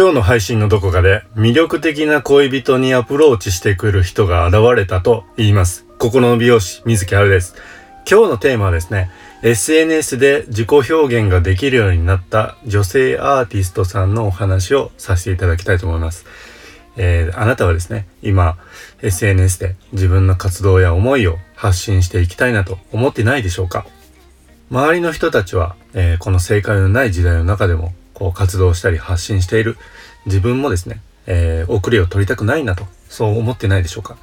今日の配信のどこかで魅力的な恋人にアプローチしてくる人が現れたと言います。心の美容師、水木春です。今日のテーマはですね、SNS で自己表現ができるようになった女性アーティストさんのお話をさせていただきたいと思います。えー、あなたはですね、今、SNS で自分の活動や思いを発信していきたいなと思ってないでしょうか？周りの人たちは、えー、この正解のない時代の中でもこう活動したり発信している自分もですね、えー、遅れを取りたくないなと、そう思ってないでしょうか。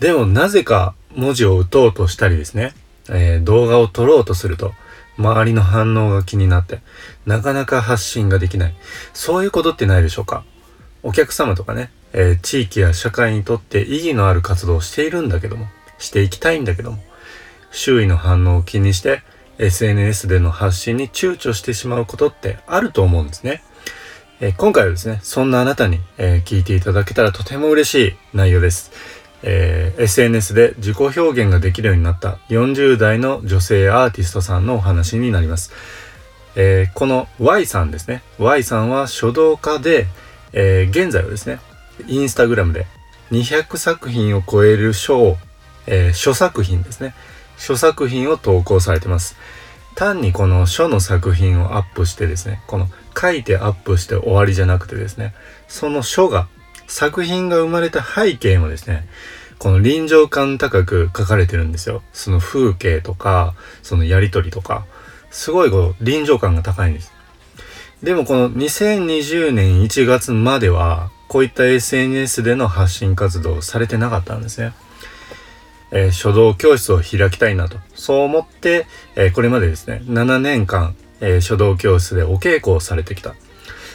でもなぜか文字を打とうとしたりですね、えー、動画を撮ろうとすると、周りの反応が気になって、なかなか発信ができない。そういうことってないでしょうかお客様とかね、えー、地域や社会にとって意義のある活動をしているんだけども、していきたいんだけども、周囲の反応を気にして、SNS での発信に躊躇してしまうことってあると思うんですね。えー、今回はですね、そんなあなたに、えー、聞いていただけたらとても嬉しい内容です。えー、SNS で自己表現ができるようになった40代の女性アーティストさんのお話になります。えこの Y さんですね。Y さんは書道家で、え現在はですね、インスタグラムで200作品を超える書を、え書作品ですね。書作品を投稿されてます。単にこの書の作品をアップしてですね、この書いてアップして終わりじゃなくてですね、その書が、作品が生まれた背景もですね、この臨場感高く書かれてるんですよ。その風景とか、そのやりとりとか、すごいこう臨場感が高いんです。でもこの2020年1月までは、こういった SNS での発信活動をされてなかったんですね。えー、書道教室を開きたいなと、そう思って、えー、これまでですね、7年間、えー、書道教室でお稽古をされてきた。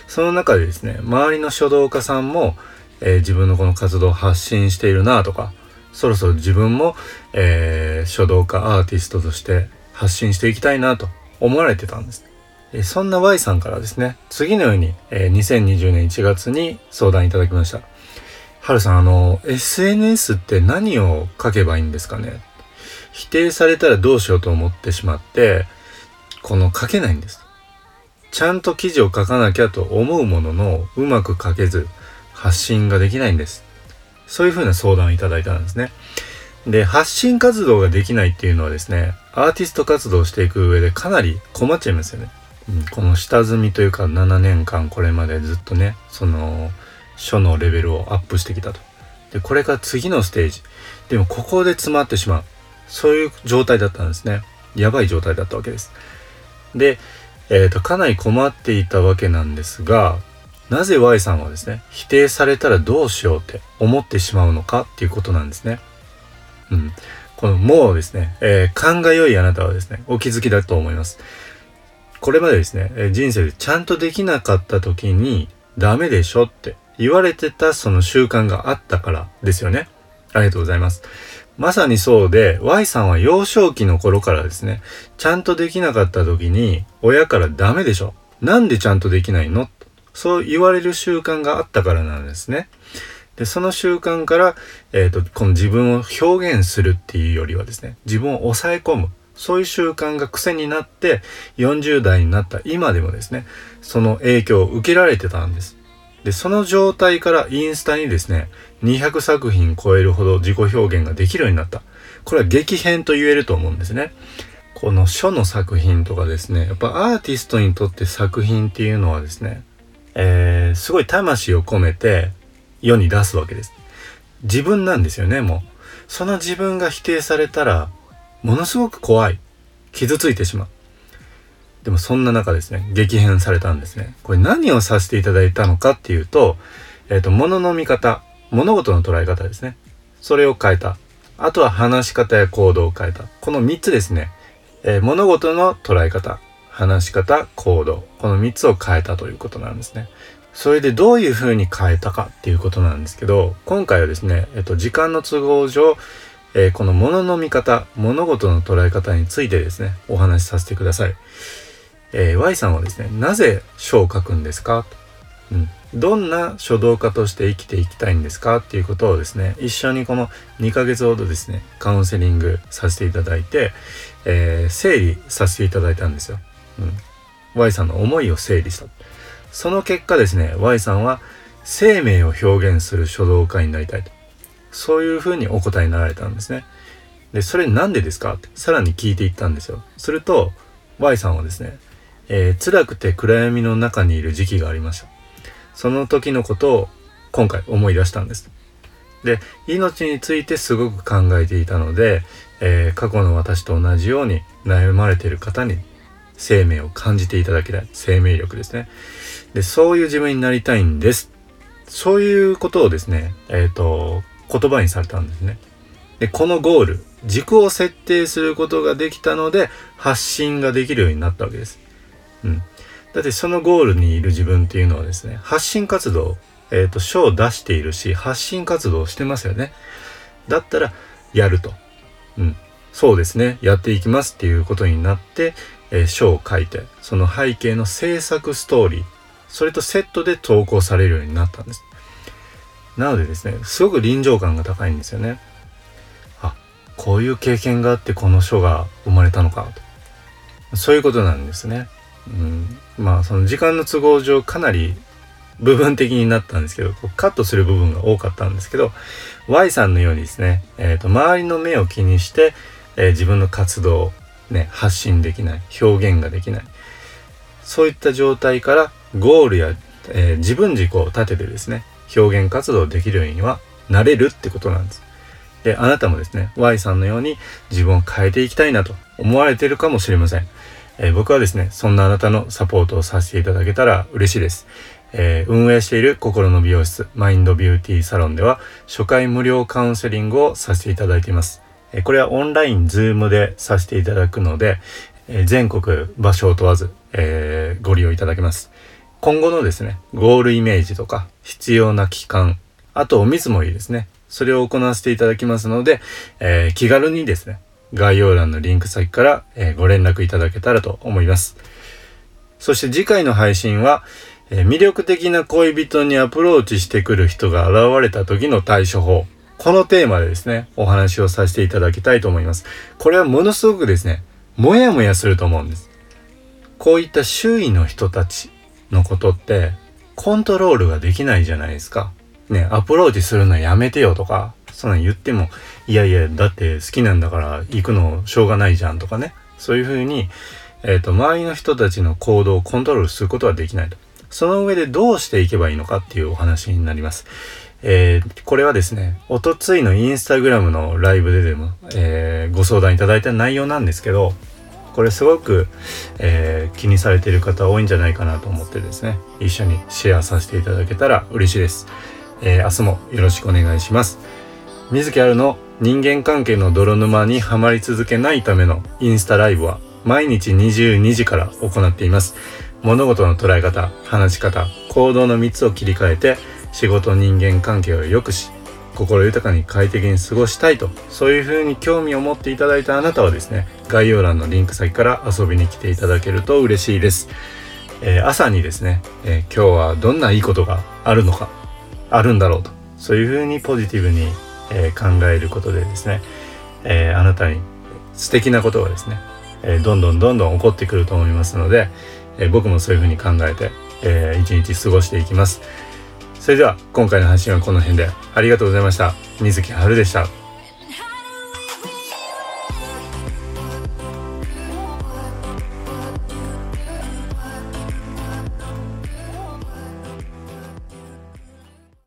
その中でですね、周りの書道家さんも、え自分のこの活動を発信しているなとか、そろそろ自分も、え書道家アーティストとして発信していきたいなと思われてたんです。えそんな Y さんからですね、次のように、え2020年1月に相談いただきました。はるさん、あの、SNS って何を書けばいいんですかね？否定されたらどうしようと思ってしまって、この書けないんです。ちゃんと記事を書かなきゃと思うものの、うまく書けず、発信ができないんです。そういうふうな相談をいただいたんですね。で、発信活動ができないっていうのはですね、アーティスト活動をしていく上でかなり困っちゃいますよね。うん、この下積みというか7年間これまでずっとね、その、書のレベルをアップしてきたと。で、これが次のステージ。でもここで詰まってしまう。そういう状態だったんですね。やばい状態だったわけです。で、えっ、ー、と、かなり困っていたわけなんですが、なぜ Y さんはですね、否定されたらどうしようって思ってしまうのかっていうことなんですね。うん。このもうですね、えー、勘が良いあなたはですね、お気づきだと思います。これまでですね、人生でちゃんとできなかった時に、ダメでしょって言われてたその習慣があったからですよね。ありがとうございます。まさにそうで、Y さんは幼少期の頃からですね、ちゃんとできなかった時に、親からダメでしょ。なんでちゃんとできないの？そう言われる習慣があったからなんですね。で、その習慣から、えっ、ー、と、この自分を表現するっていうよりはですね、自分を抑え込む。そういう習慣が癖になって、40代になった今でもですね、その影響を受けられてたんです。で、その状態からインスタにですね、200作品超えるほど自己表現ができるようになった。これは激変と言えると思うんですね。この書の作品とかですね、やっぱアーティストにとって作品っていうのはですね、えー、すごい魂を込めて世に出すわけです。自分なんですよね、もう。その自分が否定されたら、ものすごく怖い。傷ついてしまう。でもそんな中ですね、激変されたんですね。これ何をさせていただいたのかっていうと、えっ、ー、と、物の見方、物事の捉え方ですね。それを変えた。あとは話し方や行動を変えた。この3つですね。えー、物事の捉え方、話し方、行動。この3つを変えたということなんですね。それでどういうふうに変えたかっていうことなんですけど、今回はですね、えっと、時間の都合上、え、この物の見方、物事の捉え方についてですね、お話しさせてください。えー、Y さんはですね、なぜ書を書くんですか？うん。どんな書道家として生きていきたいんですか？っていうことをですね、一緒にこの2ヶ月ほどですね、カウンセリングさせていただいて、えー、整理させていただいたんですよ。うん。Y さんの思いを整理した。その結果ですね Y さんは生命を表現する書道家になりたいとそういうふうにお答えになられたんですねでそれなんでですか？ってさらに聞いていったんですよすると Y さんはですね、えー、辛くて暗闇の中にいる時期がありました。その時のことを今回思い出したんです。で命についてすごく考えていたので、えー、過去の私と同じように悩まれている方に生命を感じていただきたい生命力ですね。でそういう自分になりたいんです。そういうことをですねえっ、ー、と言葉にされたんですね。でこのゴール軸を設定することができたので発信ができるようになったわけです。うんだってそのゴールにいる自分っていうのはですね発信活動えっ、ー、と、書を出しているし、発信活動をしてますよね。だったら、やると。うん。そうですね。やっていきますっていうことになって、えー、書を書いて、その背景の制作ストーリー、それとセットで投稿されるようになったんです。なのでですね、すごく臨場感が高いんですよね。あ、こういう経験があってこの書が生まれたのかと。そういうことなんですね。うん、まあその時間の都合上かなり部分的になったんですけど、カットする部分が多かったんですけど、Y さんのようにですね、え、ー、と、周りの目を気にして、えー、自分の活動をね、発信できない、表現ができない。そういった状態からゴールや、えー、自分軸を立ててですね、表現活動できるようにはなれるってことなんです。で、あなたもですね、Y さんのように自分を変えていきたいなと思われているかもしれません。えー、僕はですね、そんなあなたのサポートをさせていただけたら嬉しいです。えー、運営している心の美容室マインドビューティーサロンでは初回無料カウンセリングをさせていただいています。えー、これはオンラインズームでさせていただくので、えー、全国場所を問わず、えご利用いただけます。今後のですね、ゴールイメージとか必要な期間、あとお見積もりですね。それを行わせていただきますので、え気軽にですね、概要欄のリンク先から、えご連絡いただけたらと思います。そして次回の配信は、え、魅力的な恋人にアプローチしてくる人が現れた時の対処法。このテーマでですね、お話をさせていただきたいと思います。これはものすごくですね、もやもやすると思うんです。こういった周囲の人たちのことって、コントロールができないじゃないですか。ね、アプローチするのやめてよとか、そんなん言っても、いやいや、だって好きなんだから行くのしょうがないじゃんとかね。そういうふうに、えっ、ー、と、周りの人たちの行動をコントロールすることはできないと。その上でどうしていけばいいのかっていうお話になります。えー、これはですね、おとついのインスタグラムのライブででも、えー、ご相談いただいた内容なんですけど、これすごく、えー、気にされている方多いんじゃないかなと思ってですね、一緒にシェアさせていただけたら嬉しいです。え明日もよろしくお願いします。水木あるの人間関係の泥沼にはまり続けないためのインスタライブは毎日22時から行っています。物事の捉え方話し方行動の3つを切り替えて仕事人間関係を良くし心豊かに快適に過ごしたいとそういうふうに興味を持っていただいたあなたはですね概要欄のリンク先から遊びに来ていただけると嬉しいです、えー、朝にですね、えー、今日はどんないいことがあるのかあるんだろうとそういうふうにポジティブに、えー、考えることでですね、えあなたに素敵なことがですね、えどんどんどんどん起こってくると思いますので、えー、僕もそういうふうに考えて、えー、一日過ごしていきます。それでは今回の配信はこの辺でありがとうございました。水木春でした。